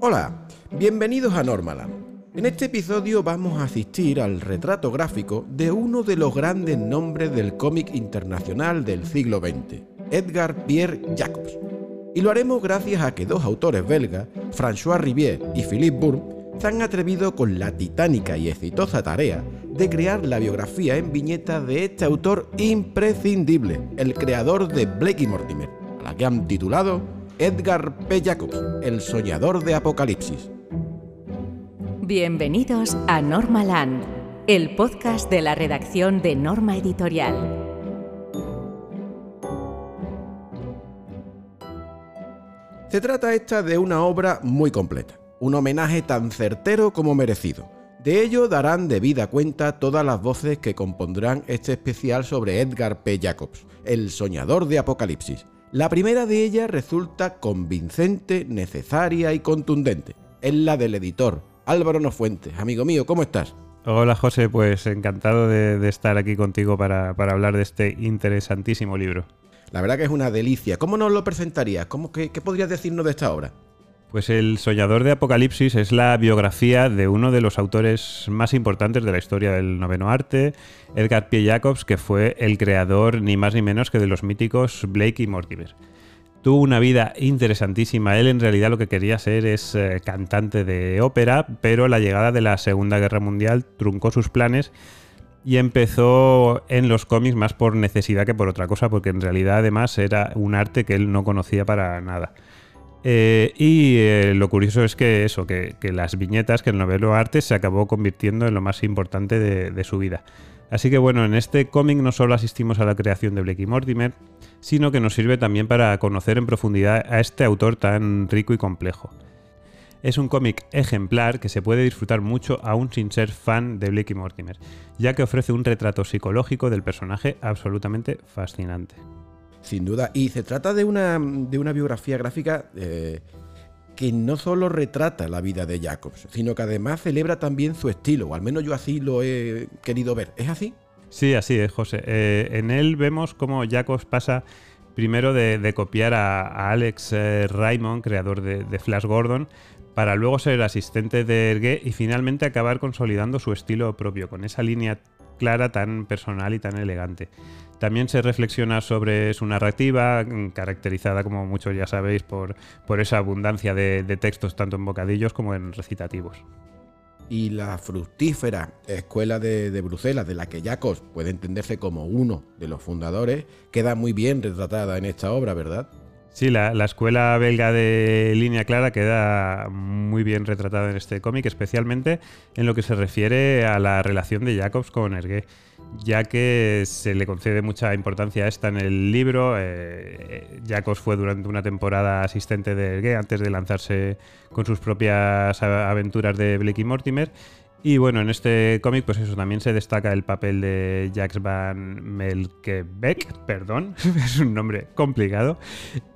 Hola, bienvenidos a Normaland. En este episodio vamos a asistir al retrato gráfico de uno de los grandes nombres del cómic internacional del siglo XX, Edgar Pierre Jacobs. Y lo haremos gracias a que dos autores belgas, François Rivière y Philippe Bourne, se han atrevido con la titánica y exitosa tarea de crear la biografía en viñeta de este autor imprescindible, el creador de Blake y Mortimer, a la que han titulado Edgar P. Jacobs, el soñador de Apocalipsis. Bienvenidos a Normaland, el podcast de la redacción de Norma Editorial. Se trata esta de una obra muy completa, un homenaje tan certero como merecido. De ello darán debida cuenta todas las voces que compondrán este especial sobre Edgar P. Jacobs, el soñador de Apocalipsis. La primera de ellas resulta convincente, necesaria y contundente. Es la del editor, Álvaro Nofuentes. Amigo mío, ¿cómo estás? Hola José, pues encantado de, de estar aquí contigo para, para, hablar de este interesantísimo libro. La verdad que es una delicia. ¿Cómo nos lo presentarías? ¿Cómo, qué, qué podrías decirnos de esta obra? Pues El Soñador de Apocalipsis es la biografía de uno de los autores más importantes de la historia del noveno arte, Edgar P. Jacobs, que fue el creador ni más ni menos que de los míticos Blake y Mortimer. Tuvo una vida interesantísima. Él en realidad lo que quería ser es eh, cantante de ópera, pero la llegada de la Segunda Guerra Mundial truncó sus planes y empezó en los cómics más por necesidad que por otra cosa, porque en realidad además era un arte que él no conocía para nada. Eh, y eh, lo curioso es que eso, que, las viñetas, que el novelo arte se acabó convirtiendo en lo más importante de, de su vida. Así que bueno, en este cómic no solo asistimos a la creación de Blake y Mortimer, sino que nos sirve también para conocer en profundidad a este autor tan rico y complejo. Es un cómic ejemplar que se puede disfrutar mucho aún sin ser fan de Blake y Mortimer, ya que ofrece un retrato psicológico del personaje absolutamente fascinante. Sin duda, y se trata de una, de una biografía gráfica eh, que no solo retrata la vida de Jacobs, sino que además celebra también su estilo, o al menos yo así lo he querido ver. ¿Es así? Sí, así es, José. Eh, en él vemos cómo Jacobs pasa primero de, copiar a, Alex eh, Raymond, creador de, de, Flash Gordon, para luego ser asistente de Ergué y finalmente acabar consolidando su estilo propio, con esa línea clara, tan personal y tan elegante. También se reflexiona sobre su narrativa, caracterizada, como muchos ya sabéis, por, por esa abundancia de, textos tanto en bocadillos como en recitativos. Y la fructífera escuela de, de, Bruselas, de la que Jacobs puede entenderse como uno de los fundadores, queda muy bien retratada en esta obra, ¿verdad? Sí, la, la, escuela belga de línea clara queda muy bien retratada en este cómic, especialmente en lo que se refiere a la relación de Jacobs con Hergé, ya que se le concede mucha importancia a esta en el libro. Eh, Jacobs fue durante una temporada asistente de Hergé antes de lanzarse con sus propias aventuras de Blake y Mortimer. Y bueno, en este cómic, pues eso, también se destaca el papel de Jax Van Melkebeck, perdón, es un nombre complicado,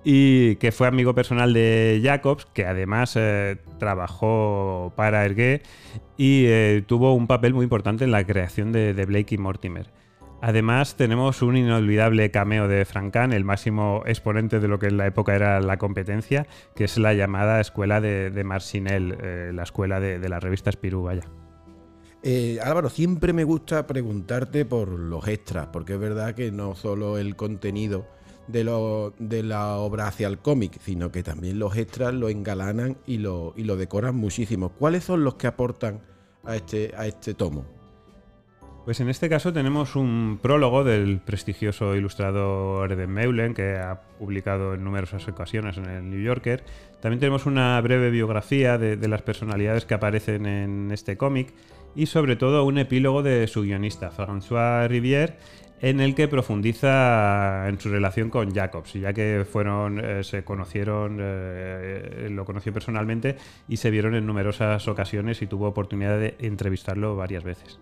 y que fue amigo personal de Jacobs, que además eh, trabajó para Ergué y eh, tuvo un papel muy importante en la creación de, de Blake y Mortimer. Además, tenemos un inolvidable cameo de Frank Kahn, el máximo exponente de lo que en la época era la competencia, que es la llamada escuela de, de eh, la escuela de, de la revista Spirou, vaya. Eh, Álvaro, siempre me gusta preguntarte por los extras, porque es verdad que no solo el contenido de, la obra hacia el cómic, sino que también los extras lo engalanan y lo, decoran muchísimo. ¿Cuáles son los que aportan a este, a este tomo? Pues en este caso tenemos un prólogo del prestigioso ilustrador de Meulen, que ha publicado en numerosas ocasiones en el New Yorker. También tenemos una breve biografía de las personalidades que aparecen en este cómic y sobre todo un epílogo de su guionista, François Rivière, en el que profundiza en su relación con Jacobs, ya que fueron, eh, se conocieron, eh, lo conoció personalmente y se vieron en numerosas ocasiones y tuvo oportunidad de entrevistarlo varias veces.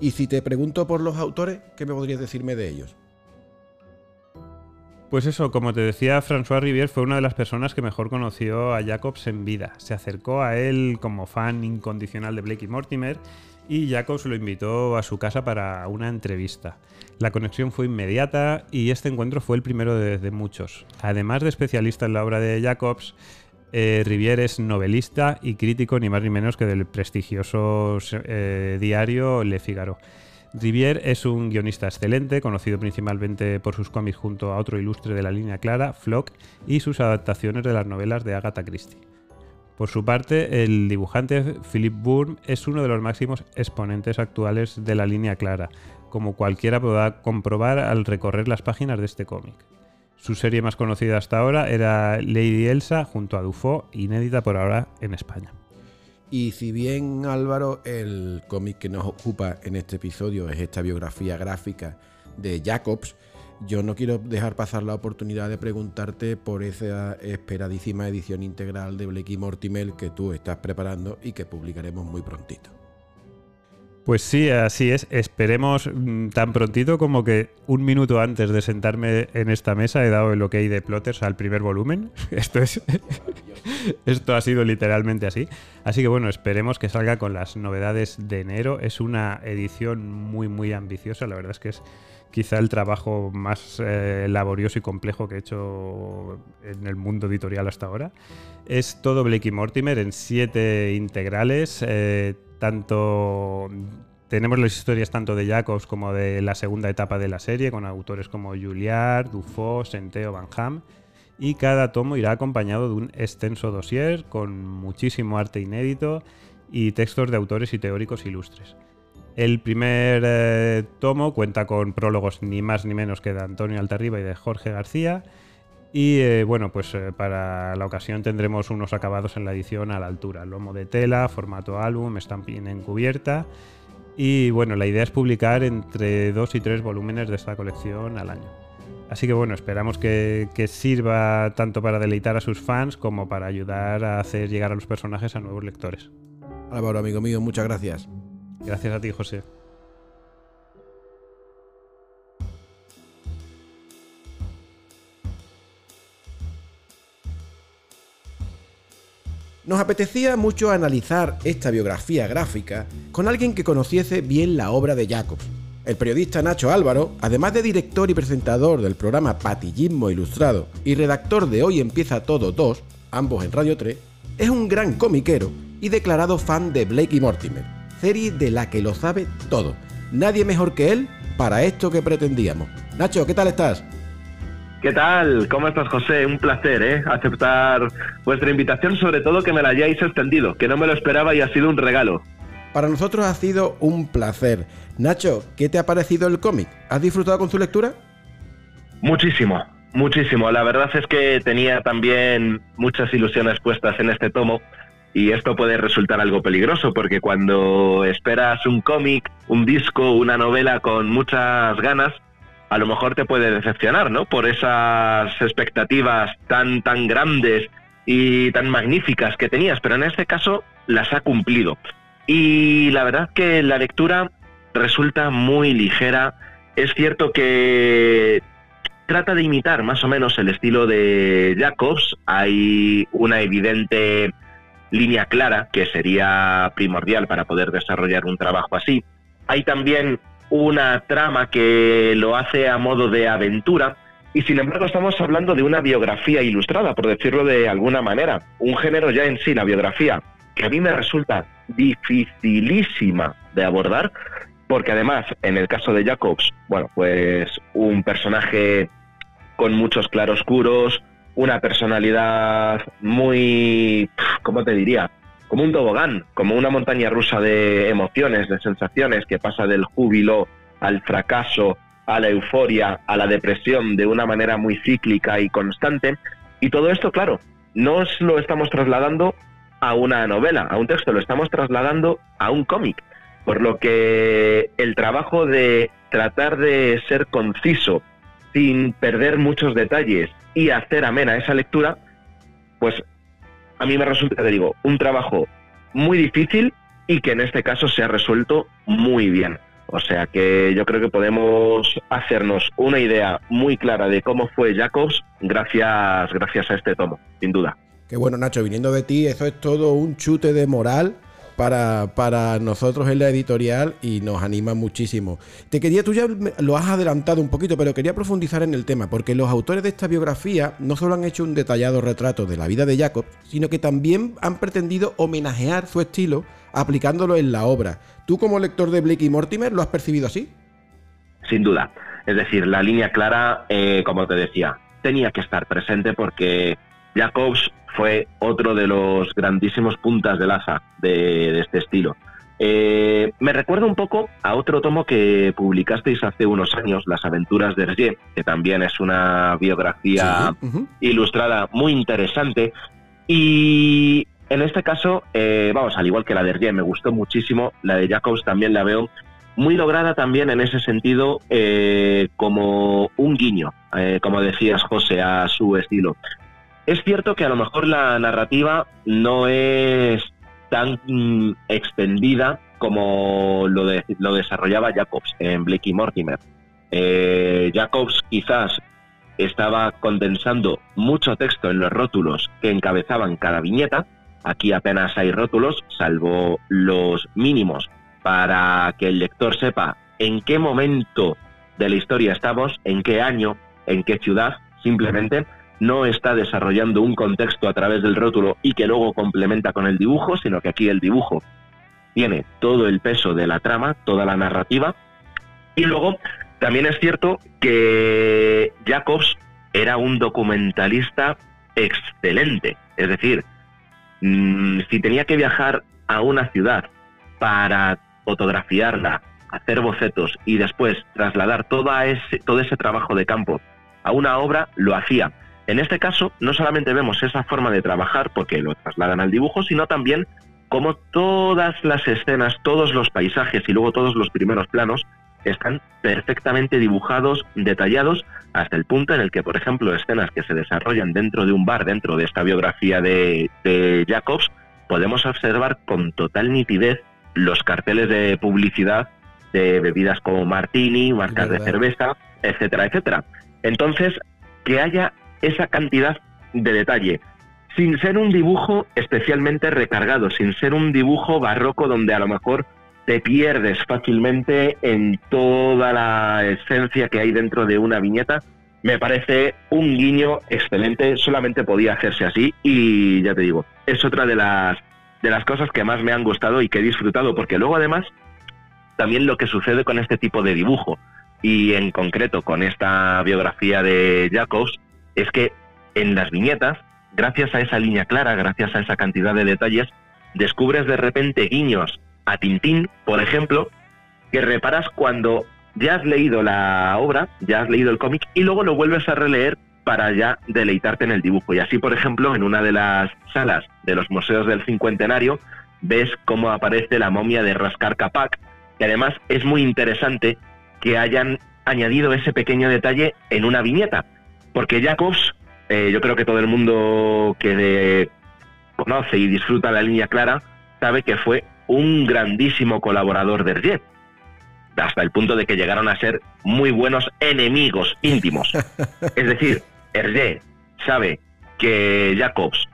Y si te pregunto por los autores, ¿qué me podrías decirme de ellos? Pues eso, como te decía, François Rivière fue una de las personas que mejor conoció a Jacobs en vida. Se acercó a él como fan incondicional de Blake y Mortimer y Jacobs lo invitó a su casa para una entrevista. La conexión fue inmediata y este encuentro fue el primero de, muchos. Además de especialista en la obra de Jacobs, Eh, Rivière es novelista y crítico ni más ni menos que del prestigioso eh, diario Le Figaro. Rivière es un guionista excelente, conocido principalmente por sus cómics junto a otro ilustre de la línea clara, Flock, y sus adaptaciones de las novelas de Agatha Christie. Por su parte, el dibujante Philip Bourne es uno de los máximos exponentes actuales de la línea clara, como cualquiera podrá comprobar al recorrer las páginas de este cómic. Su serie más conocida hasta ahora era Lady Elsa junto a Dufo, inédita por ahora en España. Y si bien Álvaro, el cómic que nos ocupa en este episodio es esta biografía gráfica de Jacobs, yo no quiero dejar pasar la oportunidad de preguntarte por esa esperadísima edición integral de Blake y Mortimer que tú estás preparando y que publicaremos muy prontito. Pues sí, así es. Esperemos mm, tan prontito como que un minuto antes de sentarme en esta mesa he dado el ok de Plotters al primer volumen. Esto es. Esto ha sido literalmente así. Así que bueno, esperemos que salga con las novedades de enero. Es una edición muy, muy ambiciosa. La verdad es que es quizá el trabajo más eh, laborioso y complejo que he hecho en el mundo editorial hasta ahora. Es todo Blake y Mortimer en siete integrales. Eh, tanto tenemos las historias tanto de Jacobs como de la segunda etapa de la serie, con autores como Juliard, Dufo, Senteo, Van Ham. Y cada tomo irá acompañado de un extenso dossier con muchísimo arte inédito y textos de autores y teóricos ilustres. El primer eh, tomo cuenta con prólogos ni más ni menos que de Antonio Altarriba y de Jorge García. Y eh, bueno, pues eh, para la ocasión tendremos unos acabados en la edición a la altura. Lomo de tela, formato álbum, estampín en cubierta. Y bueno, la idea es publicar entre dos y tres volúmenes de esta colección al año. Así que bueno, esperamos que, que, sirva tanto para deleitar a sus fans como para ayudar a hacer llegar a los personajes a nuevos lectores. Álvaro, amigo mío, muchas gracias. Gracias a ti, José. Nos apetecía mucho analizar esta biografía gráfica con alguien que conociese bien la obra de Jacobs. El periodista Nacho Álvaro, además de director y presentador del programa Patillismo Ilustrado y redactor de Hoy Empieza Todo 2, ambos en Radio 3, es un gran comiquero y declarado fan de Blake y Mortimer, serie de la que lo sabe todo. Nadie mejor que él para esto que pretendíamos. Nacho, ¿qué tal estás? ¿Qué tal? ¿Cómo estás, José? Un placer, ¿eh? Aceptar vuestra invitación, sobre todo que me la hayáis extendido, que no me lo esperaba y ha sido un regalo. Para nosotros ha sido un placer. Nacho, ¿qué te ha parecido el cómic? ¿Has disfrutado con su lectura? Muchísimo, muchísimo. La verdad es que tenía también muchas ilusiones puestas en este tomo y esto puede resultar algo peligroso porque cuando esperas un cómic, un disco, una novela con muchas ganas, a lo mejor te puede decepcionar, ¿no? Por esas expectativas tan, tan grandes y tan magníficas que tenías, pero en este caso las ha cumplido. Y la verdad que la lectura resulta muy ligera. Es cierto que trata de imitar más o menos el estilo de Jacobs. Hay una evidente línea clara que sería primordial para poder desarrollar un trabajo así. Hay también una trama que lo hace a modo de aventura y sin embargo estamos hablando de una biografía ilustrada, por decirlo de alguna manera, un género ya en sí, la biografía, que a mí me resulta dificilísima de abordar, porque además, en el caso de Jacobs, bueno, pues un personaje con muchos claroscuros, una personalidad muy, ¿cómo te diría? Como un tobogán, como una montaña rusa de emociones, de sensaciones que pasa del júbilo al fracaso, a la euforia, a la depresión de una manera muy cíclica y constante. Y todo esto, claro, no lo estamos trasladando a una novela, a un texto, lo estamos trasladando a un cómic. Por lo que el trabajo de tratar de ser conciso, sin perder muchos detalles y hacer amena esa lectura, pues a mí me resulta, te digo, un trabajo muy difícil y que en este caso se ha resuelto muy bien. O sea que yo creo que podemos hacernos una idea muy clara de cómo fue Jacobs gracias, gracias a este tomo, sin duda. Qué bueno, Nacho, viniendo de ti, eso es todo un chute de moral para, para nosotros en la editorial y nos anima muchísimo. Te quería, tú ya lo has adelantado un poquito, pero quería profundizar en el tema, porque los autores de esta biografía no solo han hecho un detallado retrato de la vida de Jacob, sino que también han pretendido homenajear su estilo aplicándolo en la obra. ¿Tú como lector de Blake y Mortimer lo has percibido así? Sin duda. Es decir, la línea clara, eh, como te decía, tenía que estar presente porque Jacobs fue otro de los grandísimos puntas de asa de, este estilo. Eh, me recuerda un poco a otro tomo que publicasteis hace unos años, Las aventuras de Hergé, que también es una biografía ilustrada muy interesante. Y en este caso, eh, vamos, al igual que la de Hergé, me gustó muchísimo, la de Jacobs también la veo muy lograda también en ese sentido eh, como un guiño, como decías José, a su estilo. Es cierto que a lo mejor la narrativa no es tan extendida como lo, lo desarrollaba Jacobs en Blakey Mortimer. Eh, Jacobs quizás estaba condensando mucho texto en los rótulos que encabezaban cada viñeta. Aquí apenas hay rótulos, salvo los mínimos para que el lector sepa en qué momento de la historia estamos, en qué año, en qué ciudad, simplemente no está desarrollando un contexto a través del rótulo y que luego complementa con el dibujo, sino que aquí el dibujo tiene todo el peso de la trama, toda la narrativa. Y luego también es cierto que Jacobs era un documentalista excelente. Es decir, mm, si tenía que viajar a una ciudad para fotografiarla, hacer bocetos y después trasladar toda ese, todo ese trabajo de campo a una obra, lo hacía. En este caso, no solamente vemos esa forma de trabajar, porque lo trasladan al dibujo, sino también cómo todas las escenas, todos los paisajes y luego todos los primeros planos están perfectamente dibujados, detallados, hasta el punto en el que, por ejemplo, escenas que se desarrollan dentro de un bar, dentro de esta biografía de, Jacobs, podemos observar con total nitidez los carteles de publicidad de bebidas como martini, marcas de cerveza, etcétera, etcétera. Entonces, que haya esa cantidad de detalle, sin ser un dibujo especialmente recargado, sin ser un dibujo barroco donde a lo mejor te pierdes fácilmente en toda la esencia que hay dentro de una viñeta. Me parece un guiño excelente, solamente podía hacerse así y ya te digo, es otra de las de las cosas que más me han gustado y que he disfrutado porque luego además también lo que sucede con este tipo de dibujo y en concreto con esta biografía de Jacobs es que en las viñetas, gracias a esa línea clara, gracias a esa cantidad de detalles, descubres de repente guiños a Tintín, por ejemplo, que reparas cuando ya has leído la obra, ya has leído el cómic y luego lo vuelves a releer para ya deleitarte en el dibujo. Y así, por ejemplo, en una de las salas de los museos del cincuentenario, ves cómo aparece la momia de Rascar Capac, que además es muy interesante que hayan añadido ese pequeño detalle en una viñeta, porque Jacobs, eh, yo creo que todo el mundo que conoce y disfruta la línea clara sabe que fue un grandísimo colaborador de Hergé, hasta el punto de que llegaron a ser muy buenos enemigos íntimos. es decir, Hergé sabe que Jacobs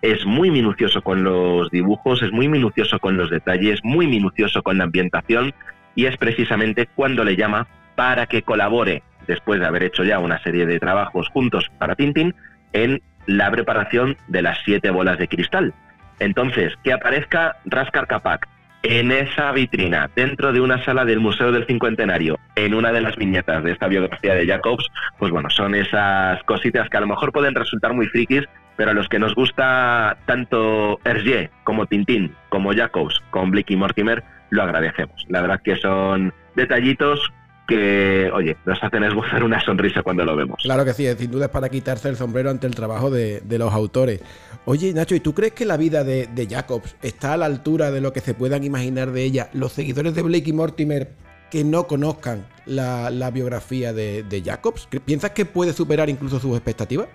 es muy minucioso con los dibujos, es muy minucioso con los detalles, muy minucioso con la ambientación y es precisamente cuando le llama para que colabore después de haber hecho ya una serie de trabajos juntos para Tintin, en la preparación de las siete bolas de cristal. Entonces, que aparezca Raskar Kapak en esa vitrina, dentro de una sala del Museo del Cincuentenario, en una de las viñetas de esta biografía de Jacobs, pues bueno, son esas cositas que a lo mejor pueden resultar muy frikis, pero a los que nos gusta tanto Hergé como Tintín, como Jacobs, como Blicky Mortimer, lo agradecemos. La verdad que son detallitos que, oye, nos hacen esbozar una sonrisa cuando lo vemos. Claro que sí, sin duda es para quitarse el sombrero ante el trabajo de, los autores. Oye, Nacho, ¿y tú crees que la vida de, Jacobs está a la altura de lo que se puedan imaginar de ella los seguidores de Blake y Mortimer que no conozcan la, biografía de, Jacobs? ¿Piensas que puede superar incluso sus expectativas?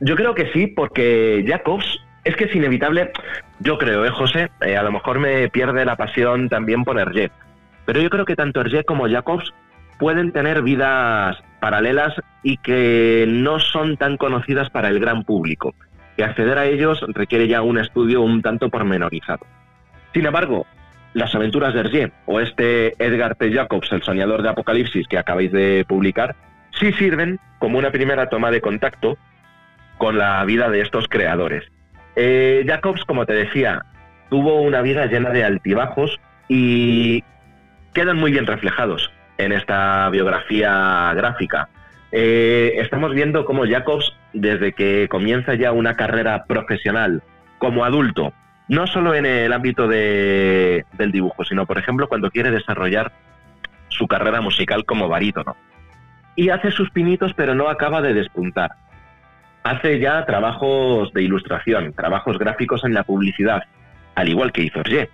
Yo creo que sí, porque Jacobs es que es inevitable, yo creo, ¿eh, José? Eh, a lo mejor me pierde la pasión también por Hergé pero yo creo que tanto Hergé como Jacobs pueden tener vidas paralelas y que no son tan conocidas para el gran público, que acceder a ellos requiere ya un estudio un tanto pormenorizado. Sin embargo, las aventuras de Hergé o este Edgar P. Jacobs, el soñador de Apocalipsis que acabáis de publicar, sí sirven como una primera toma de contacto con la vida de estos creadores. Eh, Jacobs, como te decía, tuvo una vida llena de altibajos y quedan muy bien reflejados en esta biografía gráfica. Eh, estamos viendo cómo Jacobs, desde que comienza ya una carrera profesional como adulto, no solo en el ámbito del dibujo, sino, por ejemplo, cuando quiere desarrollar su carrera musical como barítono. Y hace sus pinitos, pero no acaba de despuntar. Hace ya trabajos de ilustración, trabajos gráficos en la publicidad, al igual que hizo Hergé.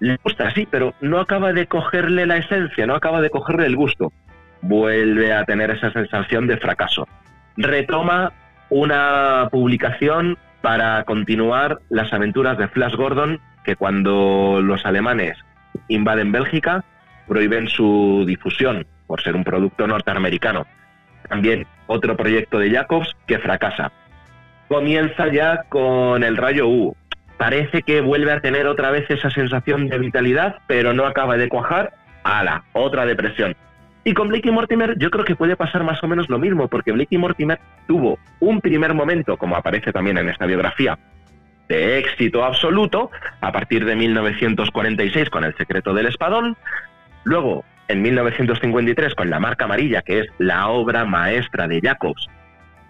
Le gusta, sí, pero no acaba de cogerle la esencia, no acaba de cogerle el gusto. Vuelve a tener esa sensación de fracaso. Retoma una publicación para continuar las aventuras de Flash Gordon, que cuando los alemanes invaden Bélgica, prohíben su difusión por ser un producto norteamericano. También otro proyecto de Jacobs que fracasa. Comienza ya con el rayo U. Parece que vuelve a tener otra vez esa sensación de vitalidad, pero no acaba de cuajar. ¡Hala! Otra depresión. Y con Blakey Mortimer yo creo que puede pasar más o menos lo mismo, porque Blakey Mortimer tuvo un primer momento, como aparece también en esta biografía, de éxito absoluto a partir de 1946 con El secreto del espadón, luego en 1953 con La marca amarilla, que es la obra maestra de Jacobs,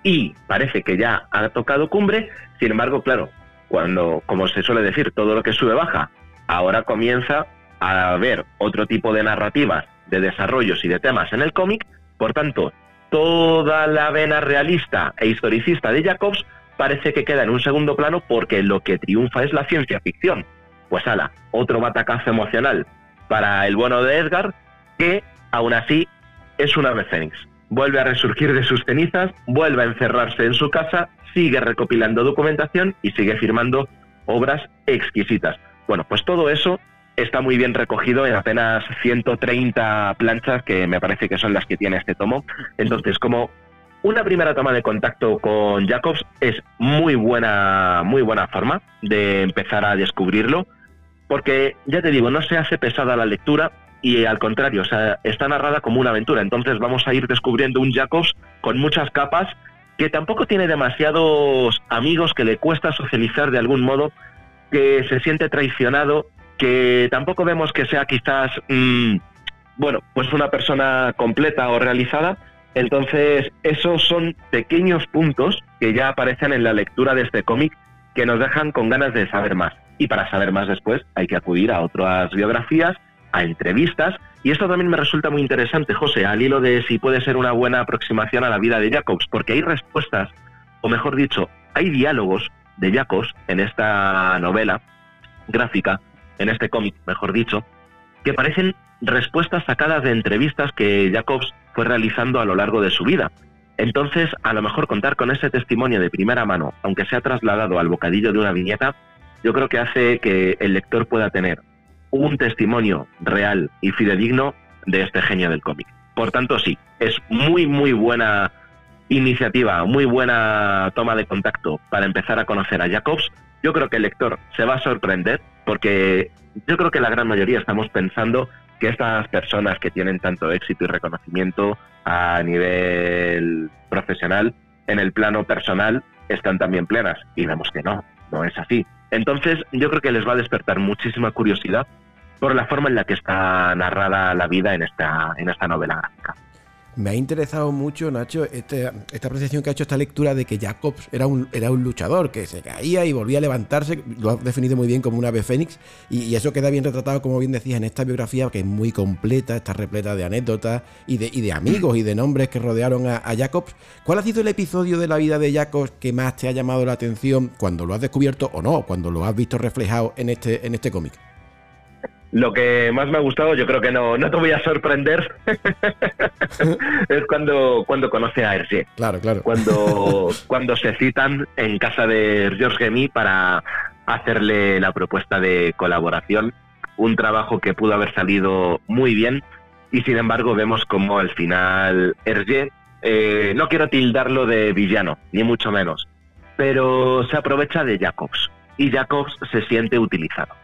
y parece que ya ha tocado cumbre, sin embargo, claro, cuando, como se suele decir, todo lo que sube baja, ahora comienza a haber otro tipo de narrativas de desarrollos y de temas en el cómic, por tanto, toda la vena realista e historicista de Jacobs parece que queda en un segundo plano porque lo que triunfa es la ciencia ficción. Pues ala, otro batacazo emocional para el bueno de Edgar, que aún así es una ave fénix. Vuelve a resurgir de sus cenizas, vuelve a encerrarse en su casa, sigue recopilando documentación y sigue firmando obras exquisitas. Bueno, pues todo eso está muy bien recogido en apenas 130 planchas, que me parece que son las que tiene este tomo. Entonces, como una primera toma de contacto con Jacobs es muy buena, muy buena forma de empezar a descubrirlo, porque ya te digo, no se hace pesada la lectura y al contrario, o sea, está narrada como una aventura. Entonces vamos a ir descubriendo un Jacobs con muchas capas que tampoco tiene demasiados amigos, que le cuesta socializar de algún modo, que se siente traicionado que tampoco vemos que sea quizás, mm, bueno, pues una persona completa o realizada. Entonces, esos son pequeños puntos que ya aparecen en la lectura de este cómic que nos dejan con ganas de saber más. Y para saber más después hay que acudir a otras biografías, a entrevistas. Y esto también me resulta muy interesante, José, al hilo de si puede ser una buena aproximación a la vida de Jacobs, porque hay respuestas, o mejor dicho, hay diálogos de Jacobs en esta novela gráfica en este cómic, mejor dicho, que parecen respuestas sacadas de entrevistas que Jacobs fue realizando a lo largo de su vida. Entonces, a lo mejor contar con ese testimonio de primera mano, aunque sea trasladado al bocadillo de una viñeta, yo creo que hace que el lector pueda tener un testimonio real y fidedigno de este genio del cómic. Por tanto, sí, es muy, muy buena iniciativa, muy buena toma de contacto para empezar a conocer a Jacobs. Yo creo que el lector se va a sorprender porque yo creo que la gran mayoría estamos pensando que estas personas que tienen tanto éxito y reconocimiento a nivel profesional, en el plano personal, están también plenas. Y vemos que no, no es así. Entonces, yo creo que les va a despertar muchísima curiosidad por la forma en la que está narrada la vida en esta, en esta novela gráfica. Me ha interesado mucho, Nacho, este, esta apreciación que ha hecho esta lectura de que Jacobs era un, era un luchador, que se caía y volvía a levantarse, lo has definido muy bien como un ave fénix, y, eso queda bien retratado, como bien decías, en esta biografía, que es muy completa, está repleta de anécdotas y de, de amigos y de nombres que rodearon a, a, Jacobs. ¿Cuál ha sido el episodio de la vida de Jacobs que más te ha llamado la atención cuando lo has descubierto o no, cuando lo has visto reflejado en este, en este cómic? Lo que más me ha gustado, yo creo que no, no te voy a sorprender, es cuando, cuando conoce a Hergé. Claro, claro. Cuando, cuando se citan en casa de Georges Gemy para hacerle la propuesta de colaboración, un trabajo que pudo haber salido muy bien y sin embargo vemos como al final Hergé, eh, no quiero tildarlo de villano, ni mucho menos, pero se aprovecha de Jacobs y Jacobs se siente utilizado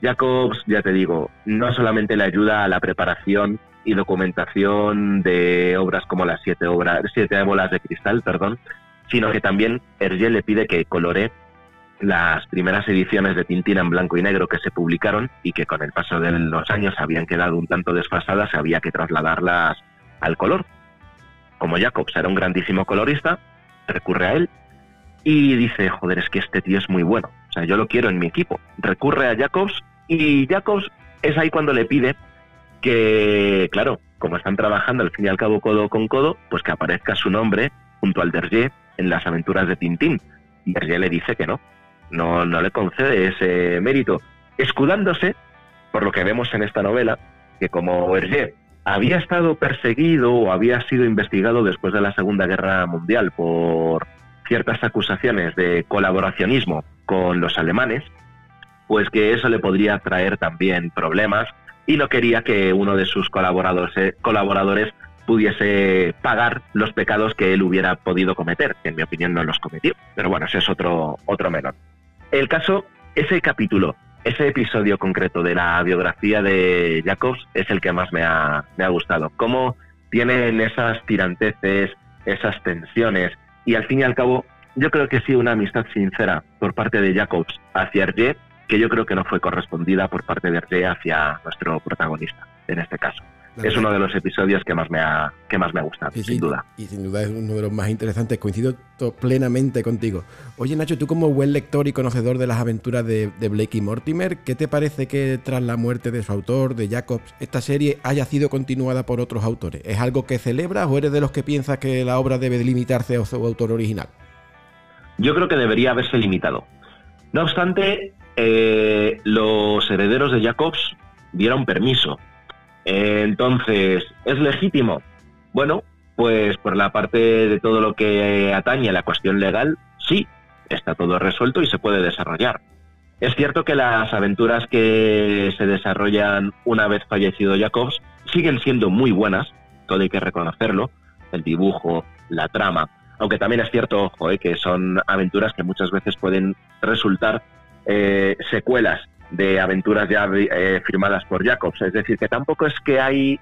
Jacobs, ya te digo, no solamente le ayuda a la preparación y documentación de obras como las siete obras, siete bolas de cristal, perdón, sino que también Hergé le pide que colore las primeras ediciones de Tintín en blanco y negro que se publicaron y que con el paso de los años habían quedado un tanto desfasadas, había que trasladarlas al color. Como Jacobs era un grandísimo colorista, recurre a él y dice, joder, es que este tío es muy bueno, o sea, yo lo quiero en mi equipo. Recurre a Jacobs y Jacobs es ahí cuando le pide que, claro, como están trabajando al fin y al cabo codo con codo, pues que aparezca su nombre junto al Dergé en las aventuras de Tintín. Dergé le dice que no, no, no le concede ese mérito, escudándose, por lo que vemos en esta novela, que como Hergé había estado perseguido o había sido investigado después de la Segunda Guerra Mundial por ciertas acusaciones de colaboracionismo con los alemanes, pues que eso le podría traer también problemas y no quería que uno de sus colaboradores, eh, colaboradores pudiese pagar los pecados que él hubiera podido cometer, que en mi opinión no los cometió. Pero bueno, ese es otro, otro menor. El caso, ese capítulo, ese episodio concreto de la biografía de Jacobs es el que más me ha, me ha gustado. Cómo tienen esas tiranteces, esas tensiones, y al fin y al cabo, yo creo que sí, una amistad sincera por parte de Jacobs hacia Hergé, que yo creo que no fue correspondida por parte de Hergé hacia nuestro protagonista, en este caso es uno de los episodios que más me ha, que más me ha gustado, sin duda. Y sin duda es uno de los más interesantes. Coincido plenamente contigo. Oye, Nacho, tú como buen lector y conocedor de las aventuras de, de Blake y Mortimer, ¿qué te parece que tras la muerte de su autor, de Jacobs, esta serie haya sido continuada por otros autores? ¿Es algo que celebras o eres de los que piensas que la obra debe limitarse a su autor original? Yo creo que debería haberse limitado. No obstante, eh, los herederos de Jacobs dieron permiso entonces, ¿es legítimo? Bueno, pues por la parte de todo lo que atañe a la cuestión legal, sí, está todo resuelto y se puede desarrollar. Es cierto que las aventuras que se desarrollan una vez fallecido Jacobs siguen siendo muy buenas, todo hay que reconocerlo, el dibujo, la trama, aunque también es cierto, ojo, eh, que son aventuras que muchas veces pueden resultar eh, secuelas de aventuras ya eh, firmadas por Jacobs. Es decir, que tampoco es que hay,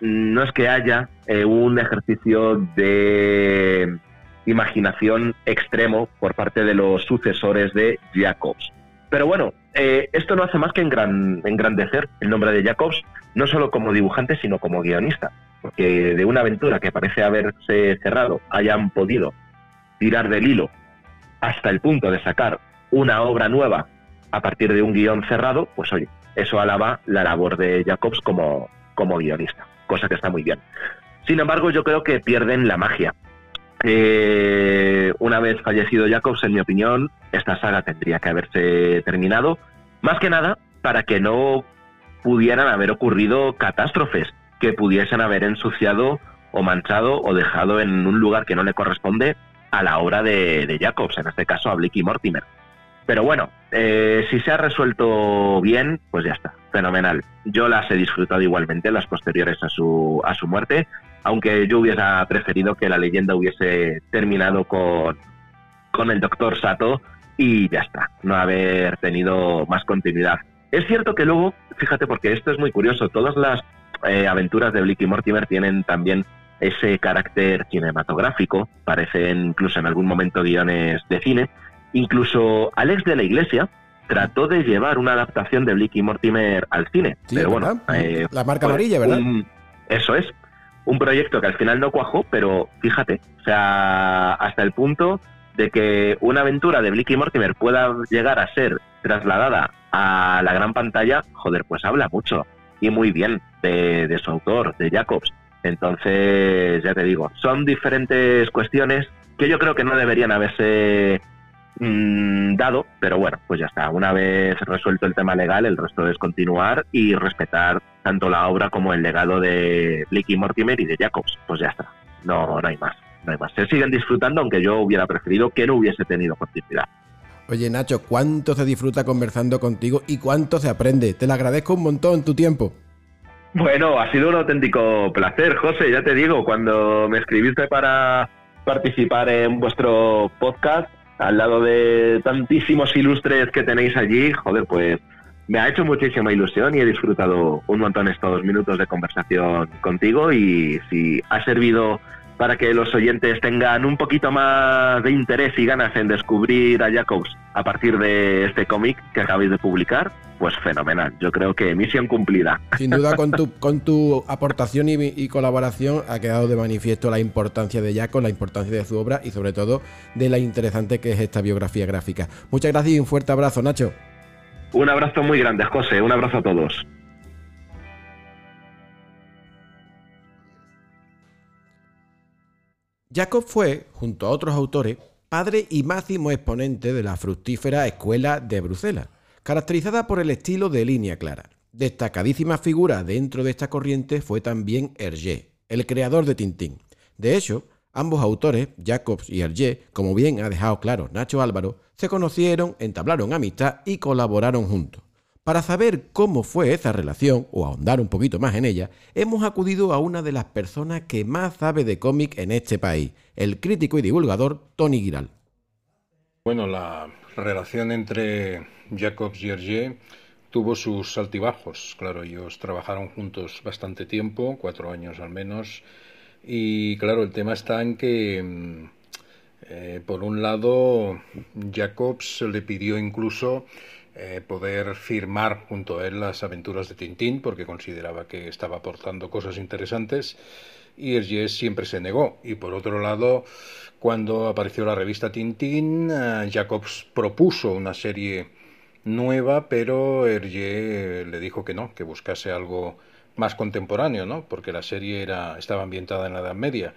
no es que haya eh, un ejercicio de imaginación extremo por parte de los sucesores de Jacobs. Pero bueno, eh, esto no hace más que engrandecer el nombre de Jacobs, no solo como dibujante, sino como guionista. Porque de una aventura que parece haberse cerrado, hayan podido tirar del hilo hasta el punto de sacar una obra nueva a partir de un guion cerrado, pues oye, eso alaba la labor de Jacobs como, como guionista, cosa que está muy bien. Sin embargo, yo creo que pierden la magia. Eh, una vez fallecido Jacobs, en mi opinión, esta saga tendría que haberse terminado, más que nada para que no pudieran haber ocurrido catástrofes que pudiesen haber ensuciado o manchado o dejado en un lugar que no le corresponde a la obra de, de Jacobs, en este caso a Blicky Mortimer. Pero bueno, eh, si se ha resuelto bien, pues ya está, fenomenal. Yo las he disfrutado igualmente, las posteriores a su, a su muerte, aunque yo hubiera preferido que la leyenda hubiese terminado con, con el doctor Sato y ya está, no haber tenido más continuidad. Es cierto que luego, fíjate, porque esto es muy curioso, todas las eh, aventuras de Blicky Mortimer tienen también ese carácter cinematográfico, parecen incluso en algún momento guiones de cine, Incluso Alex de la Iglesia trató de llevar una adaptación de Blicky Mortimer al cine. pero bueno, eh, la marca amarilla, ¿verdad? eso es. Un proyecto que al final no cuajó, pero fíjate, o sea, hasta el punto de que una aventura de Blicky Mortimer pueda llegar a ser trasladada a la gran pantalla, joder, pues habla mucho y muy bien de, de su autor, de Jacobs. Entonces, ya te digo, son diferentes cuestiones que yo creo que no deberían haberse Mm, dado, pero bueno, pues ya está. Una vez resuelto el tema legal, el resto es continuar y respetar tanto la obra como el legado de Blicky Mortimer y de Jacobs. Pues ya está. No, no hay más. No hay más. Se siguen disfrutando, aunque yo hubiera preferido que no hubiese tenido continuidad. Oye Nacho, ¿cuánto se disfruta conversando contigo y cuánto se aprende? Te lo agradezco un montón tu tiempo. Bueno, ha sido un auténtico placer, José, ya te digo, cuando me escribiste para participar en vuestro podcast, al lado de tantísimos ilustres que tenéis allí, joder, pues me ha hecho muchísima ilusión y he disfrutado un montón estos minutos de conversación contigo y si ha servido para que los oyentes tengan un poquito más de interés y ganas en descubrir a Jacobs a partir de este cómic que acabáis de publicar, pues fenomenal. Yo creo que misión cumplida. Sin duda, con tu, con tu aportación y, colaboración ha quedado de manifiesto la importancia de Jacobs, la importancia de su obra y sobre todo de la interesante que es esta biografía gráfica. Muchas gracias y un fuerte abrazo, Nacho. Un abrazo muy grande, José. Un abrazo a todos. Jacob fue, junto a otros autores, padre y máximo exponente de la fructífera Escuela de Bruselas, caracterizada por el estilo de línea clara. Destacadísima figura dentro de esta corriente fue también Hergé, el creador de Tintín. De hecho, ambos autores, Jacobs y Hergé, como bien ha dejado claro Nacho Álvaro, se conocieron, entablaron amistad y colaboraron juntos. Para saber cómo fue esa relación, o ahondar un poquito más en ella, hemos acudido a una de las personas que más sabe de cómic en este país, el crítico y divulgador Tony Giral. Bueno, la relación entre Jacobs y Hergé tuvo sus altibajos. Claro, ellos trabajaron juntos bastante tiempo, cuatro años al menos, y claro, el tema está en que, mm, eh, por un lado, Jacobs le pidió incluso eh, poder firmar junto a él las aventuras de Tintín porque consideraba que estaba aportando cosas interesantes y Hergé siempre se negó. Y por otro lado, cuando apareció la revista Tintín, eh, Jacobs propuso una serie nueva, pero Hergé le dijo que no, que buscase algo más contemporáneo, ¿no? Porque la serie era, estaba ambientada en la Edad Media.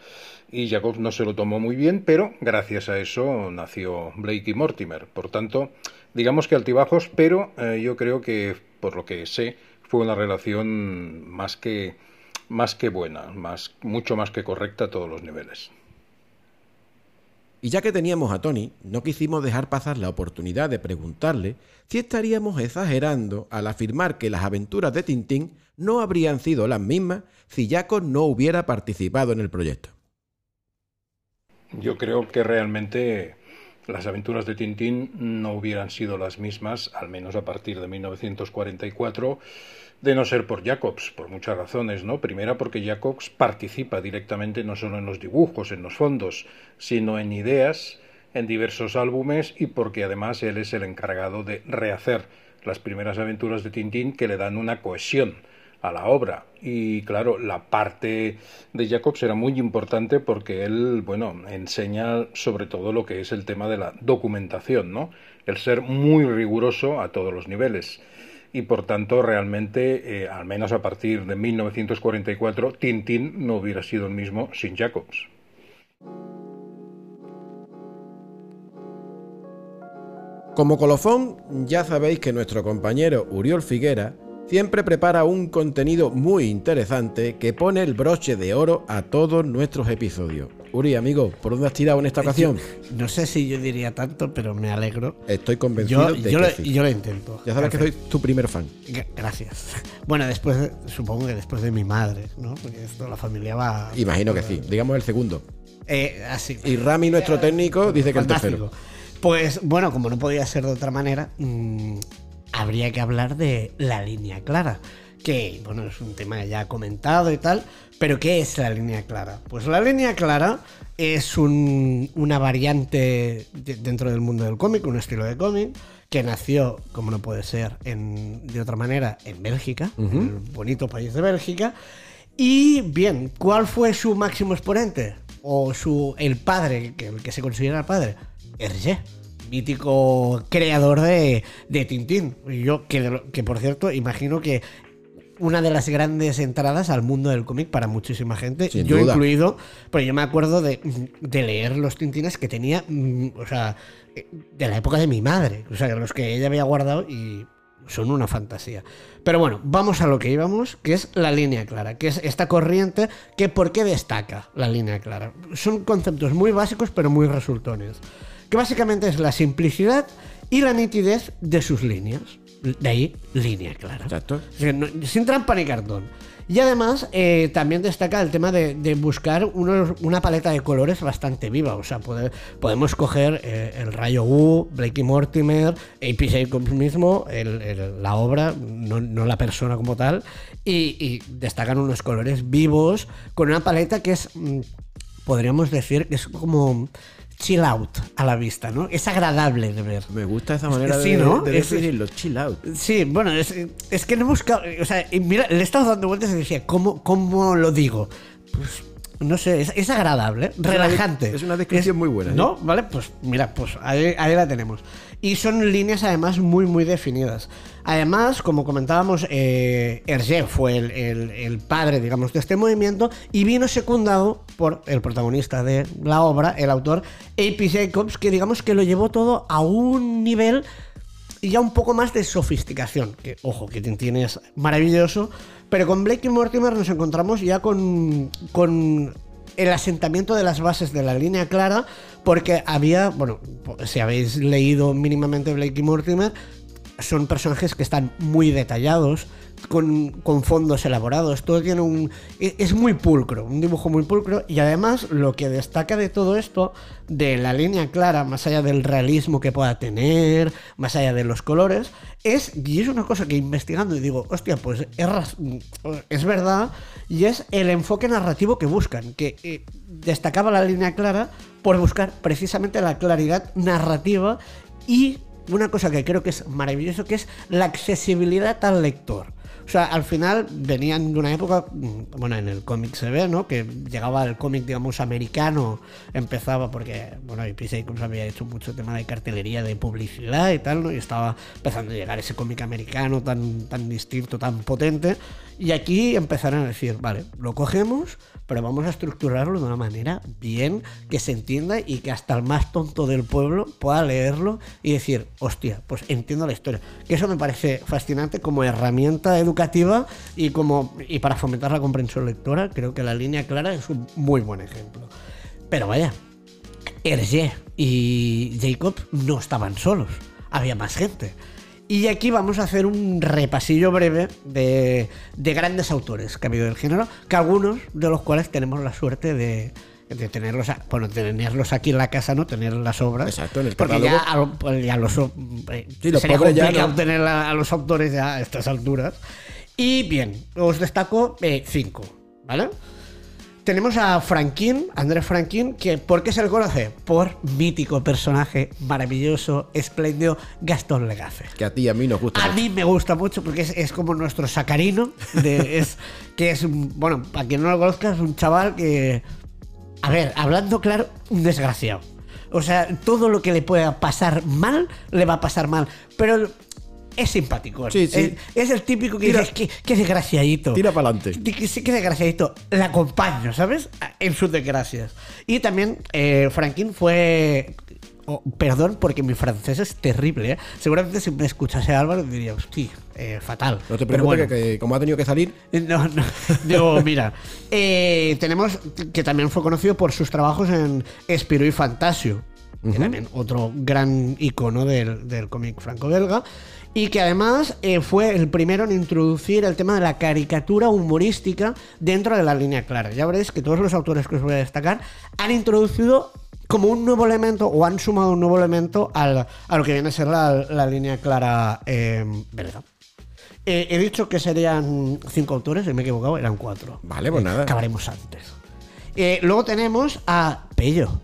Y Jacobs no se lo tomó muy bien, pero gracias a eso nació Blake y Mortimer. Por tanto, digamos que altibajos, pero eh, yo creo que, por lo que sé, fue una relación más que, más que buena, más, mucho más que correcta a todos los niveles. Y ya que teníamos a Tony, no quisimos dejar pasar la oportunidad de preguntarle si estaríamos exagerando al afirmar que las aventuras de Tintín no habrían sido las mismas si Jacob no hubiera participado en el proyecto. Yo creo que realmente las aventuras de Tintín no hubieran sido las mismas, al menos a partir de 1944, de no ser por Jacobs, por muchas razones, ¿no? Primera porque Jacobs participa directamente no solo en los dibujos, en los fondos, sino en ideas, en diversos álbumes y porque además él es el encargado de rehacer las primeras aventuras de Tintín que le dan una cohesión a la obra. Y claro, la parte de Jacobs era muy importante porque él, bueno, enseña sobre todo lo que es el tema de la documentación, ¿no? El ser muy riguroso a todos los niveles. Y por tanto, realmente, eh, al menos a partir de 1944, Tintín no hubiera sido el mismo sin Jacobs. Como colofón, ya sabéis que nuestro compañero Uriol Figuera siempre prepara un contenido muy interesante que pone el broche de oro a todos nuestros episodios. Uri, amigo, ¿por dónde has tirado en esta ocasión? no sé si yo diría tanto, pero me alegro. Estoy convencido de yo que lo, sí. Yo lo intento. Ya sabes que soy tu primer fan. Gracias. Bueno, después, supongo que después de mi madre, ¿no? Porque esto, la familia va... Imagino que sí. Digamos el segundo. Eh, así. Y Rami, nuestro técnico, dice que el tercero. Pues bueno, como no podía ser de otra manera, mmm, habría que hablar de la línea clara, que bueno, es un tema ya comentado y tal, pero ¿qué es la línea clara? Pues la línea clara es un, una variante de, dentro del mundo del cómic, un estilo de cómic que nació, como no puede ser en, de otra manera, en Bélgica, uh -huh. en el bonito país de Bélgica. Y bien, ¿cuál fue su máximo exponente? O su el padre, que, el que se considera el padre, Hergé mítico creador de, de Tintín. Yo, que, que, por cierto, imagino que una de las grandes entradas al mundo del cómic para muchísima gente, Sin yo duda. incluido, pero yo me acuerdo de, de, leer los Tintines que tenía, mm, o sea, de la época de mi madre, o sea, los que ella había guardado y son una fantasía. Pero bueno, vamos a lo que íbamos, que es la línea clara, que es esta corriente que por qué destaca la línea clara. Son conceptos muy básicos pero muy resultones que básicamente es la simplicidad y la nitidez de sus líneas. De ahí, línea clara. Exacto. Sin trampa ni cartón. Y además, eh, también destaca el tema de, de buscar unos- una paleta de colores bastante viva. O sea, pode- podemos coger eh, el Rayo U, Blakey Mortimer, A.P. Jacobs mismo, el- el- la obra, no, no la persona como tal, y, y destacan unos colores vivos con una paleta que es, mm, podríamos decir, que es como chill out a la vista, ¿no? Es agradable de ver. Me gusta esa manera Sí, de, ¿no? de Es- definirlo. Chill out. Sí, bueno, es, es que no he buscado. O sea, mira, le he estado dando vueltas y decía, ¿cómo, cómo lo digo? Pues no sé, es, es agradable, relajante. es una descripción muy buena, ¿eh? ¿No? Vale, pues mira, pues ahí, ahí la tenemos. Y son líneas además muy, muy definidas. Además, como comentábamos, eh, Hergé fue el, padre, digamos, de este movimiento y vino secundado por el protagonista de la obra, el autor A.P. Jacobs, que digamos que lo llevó todo a un nivel ya un poco más de sofisticación. Que, ojo, que Tintín es maravilloso. Pero con Blake y Mortimer nos encontramos ya con, con el asentamiento de las bases de la línea clara. Porque había, bueno, si habéis leído mínimamente Blake y Mortimer, son personajes que están muy detallados, con, con fondos elaborados, todo tiene un... e- Es muy pulcro, un dibujo muy pulcro y además lo que destaca de todo esto, de la línea clara, más allá del realismo que pueda tener, más allá de los colores, es, y es una cosa que investigando y digo, hostia, pues es, verdad, y es el enfoque narrativo que buscan, que eh, destacaba la línea clara por buscar precisamente la claridad narrativa y una cosa que creo que es maravilloso, que es la accesibilidad al lector. O sea, al final venían de una época, mm, bueno, en el cómic se ve, ¿no? Que llegaba el cómic, digamos, americano, empezaba porque, bueno, P. Jacobs había hecho mucho tema de cartelería, de publicidad y tal, ¿no? Y estaba empezando a llegar ese cómic americano tan, tan distinto, tan potente. Y aquí empezaron a decir, vale, lo cogemos, pero vamos a estructurarlo de una manera bien, que se entienda y que hasta el más tonto del pueblo pueda leerlo y decir, hostia, pues entiendo la historia. Que eso me parece fascinante como herramienta educativa y como y para fomentar la comprensión lectora, creo que la línea clara es un muy buen ejemplo. Pero vaya, Hergé y Jacob no estaban solos, había más gente. Y aquí vamos a hacer un repasillo breve de, de grandes autores que ha habido del género, que algunos de los cuales tenemos la suerte de, de tenerlos, a- bueno, tenerlos aquí en la casa, ¿no? Tener las obras. Exacto, en el Porque ya, catálogo. pues ya los, eh, Sí, los sería complicado no. tener a, a los autores ya a estas alturas. Y bien, os destaco eh, cinco, ¿vale? Tenemos a Franquín, Andrés Franquín, que ¿por qué se le conoce? Por mítico personaje maravilloso, espléndido, Gastón Legace. Que a ti y a mí nos gusta. A mucho. mí me gusta mucho porque es, es como nuestro sacarino, de, es, que es, bueno, para quien no lo conozca, es un chaval que, a ver, hablando claro, un desgraciado. O sea, todo lo que le pueda pasar mal, le va a pasar mal. Pero es simpático. Sí, sí. Es, es el típico que dices, qué, qué desgraciadito. Tira para adelante. Sí, que desgraciadito. Le acompaño, ¿sabes? En sus desgracias. Y también eh, Franklin fue. Oh, perdón, porque mi francés es terrible, ¿eh? Seguramente si me escuchase Álvaro diría, hostia, eh, fatal. No te Pero preocupes, bueno. que, que como ha tenido que salir, No, no. Digo, mira, eh, tenemos que también fue conocido por sus trabajos en Espiro y Fantasio, que también otro gran icono del, del cómic franco-belga, y que además eh, fue el primero en introducir el tema de la caricatura humorística dentro de la línea clara. Ya veréis que todos los autores que os voy a destacar han introducido como un nuevo elemento o han sumado un nuevo elemento al- a lo que viene a ser la, la línea clara eh, belga. Eh, he dicho que serían cinco autores, y me he equivocado, eran cuatro. Vale, pues Eh, nada. Acabaremos antes. Eh, luego tenemos a Pello.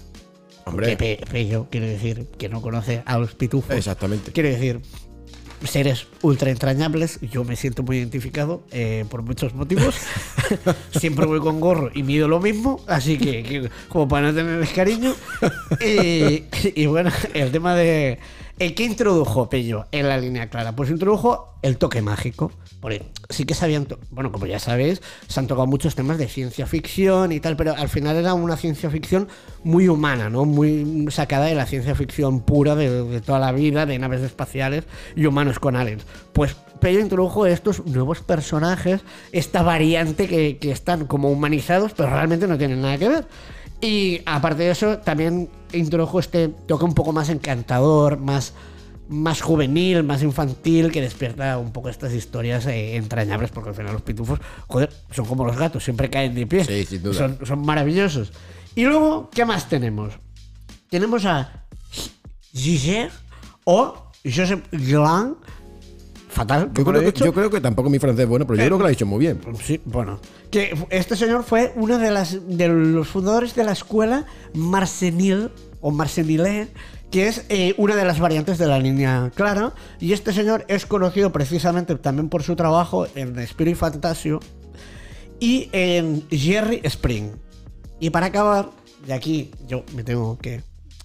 hombre. Que Pe- Pello quiere decir que no conoce a los pitufos. Exactamente. Quiere decir seres ultra entrañables. Yo me siento muy identificado eh, por muchos motivos. Siempre voy con gorro y mido lo mismo, así que, que como para no tenerles cariño. Y, y bueno, el tema de. ¿El qué introdujo Pello en la línea clara? Pues introdujo el toque mágico. Porque sí que sabían, bueno, como ya sabéis, se han tocado muchos temas de ciencia ficción y tal, pero al final era una ciencia ficción muy humana, ¿no? Muy sacada de la ciencia ficción pura de, de toda la vida, de naves espaciales y humanos con aliens. Pues Pello introdujo estos nuevos personajes, esta variante que, que están como humanizados, pero realmente no tienen nada que ver. Y aparte de eso, también introdujo este toque un poco más encantador, más, más juvenil, más infantil, que despierta un poco estas historias eh, entrañables, porque al final los pitufos, joder, son como los gatos, siempre caen de pie. Sí, sin duda. Son, son maravillosos. Y luego, ¿qué más tenemos? Tenemos a Giger o Joseph Glan. Fatal. Yo creo, que, dicho. yo creo que tampoco mi francés es bueno, pero yo creo que lo ha dicho muy bien. Sí, bueno. Que este señor fue uno de, las, de los fundadores de la escuela Marcenil o Marcenilé, que es eh, una de las variantes de la línea clara. Y este señor es conocido precisamente también por su trabajo en Spirit Fantasio y en Jerry Spring. Y para acabar, de aquí yo me tengo que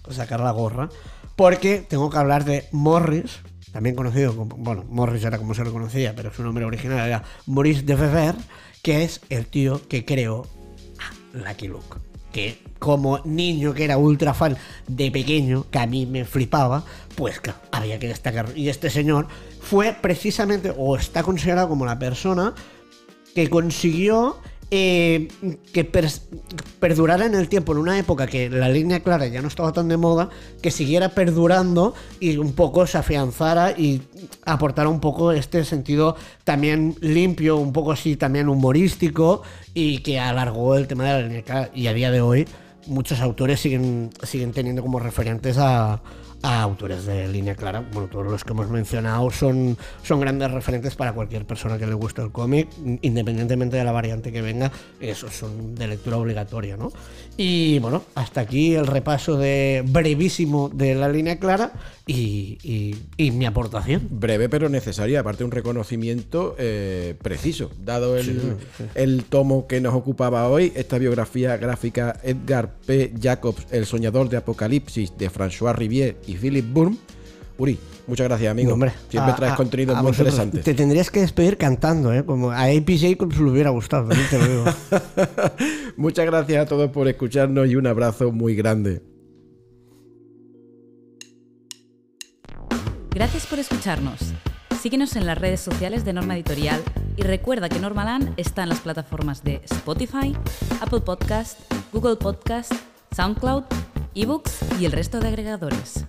sacar la gorra, porque tengo que hablar de Morris, también conocido como, bueno, Morris era como se lo conocía, pero su nombre original era Maurice de Fever, que es el tío que creó a Lucky Luke. Que como niño que era ultra fan de pequeño, que a mí me flipaba, pues claro, había que destacar. Y este señor fue precisamente, o está considerado como la persona que consiguió eh, que perdurara en el tiempo, en una época que la línea clara ya no estaba tan de moda, que siguiera perdurando y un poco se afianzara y aportara un poco este sentido también limpio, un poco así también humorístico y que alargó el tema de la línea clara. Y a día de hoy muchos autores siguen, siguen teniendo como referentes a, a autores de línea clara. Bueno, todos los que hemos mencionado son, son grandes referentes para cualquier persona que le guste el cómic, independientemente de la variante que venga, esos son de lectura obligatoria, ¿no? Y bueno, hasta aquí el repaso de brevísimo de la línea clara y, y- y mi aportación. Breve pero necesaria, aparte un reconocimiento eh, preciso, dado el, el tomo que nos ocupaba hoy, esta biografía gráfica Edgar P. Jacobs, El soñador de Apocalipsis de François Rivier y Philip Burn. Uri, muchas gracias amigo. Hombre, Siempre a- traes a- a muy vosotros interesantes. Te tendrías que despedir cantando, ¿eh? Como a AP Jacobs le hubiera gustado, también te lo digo. Muchas gracias a todos por escucharnos y un abrazo muy grande. Gracias por escucharnos. Síguenos en las redes sociales de Norma Editorial y recuerda que Normaland está en las plataformas de Spotify, Apple Podcast, Google Podcast, SoundCloud, eBooks y el resto de agregadores.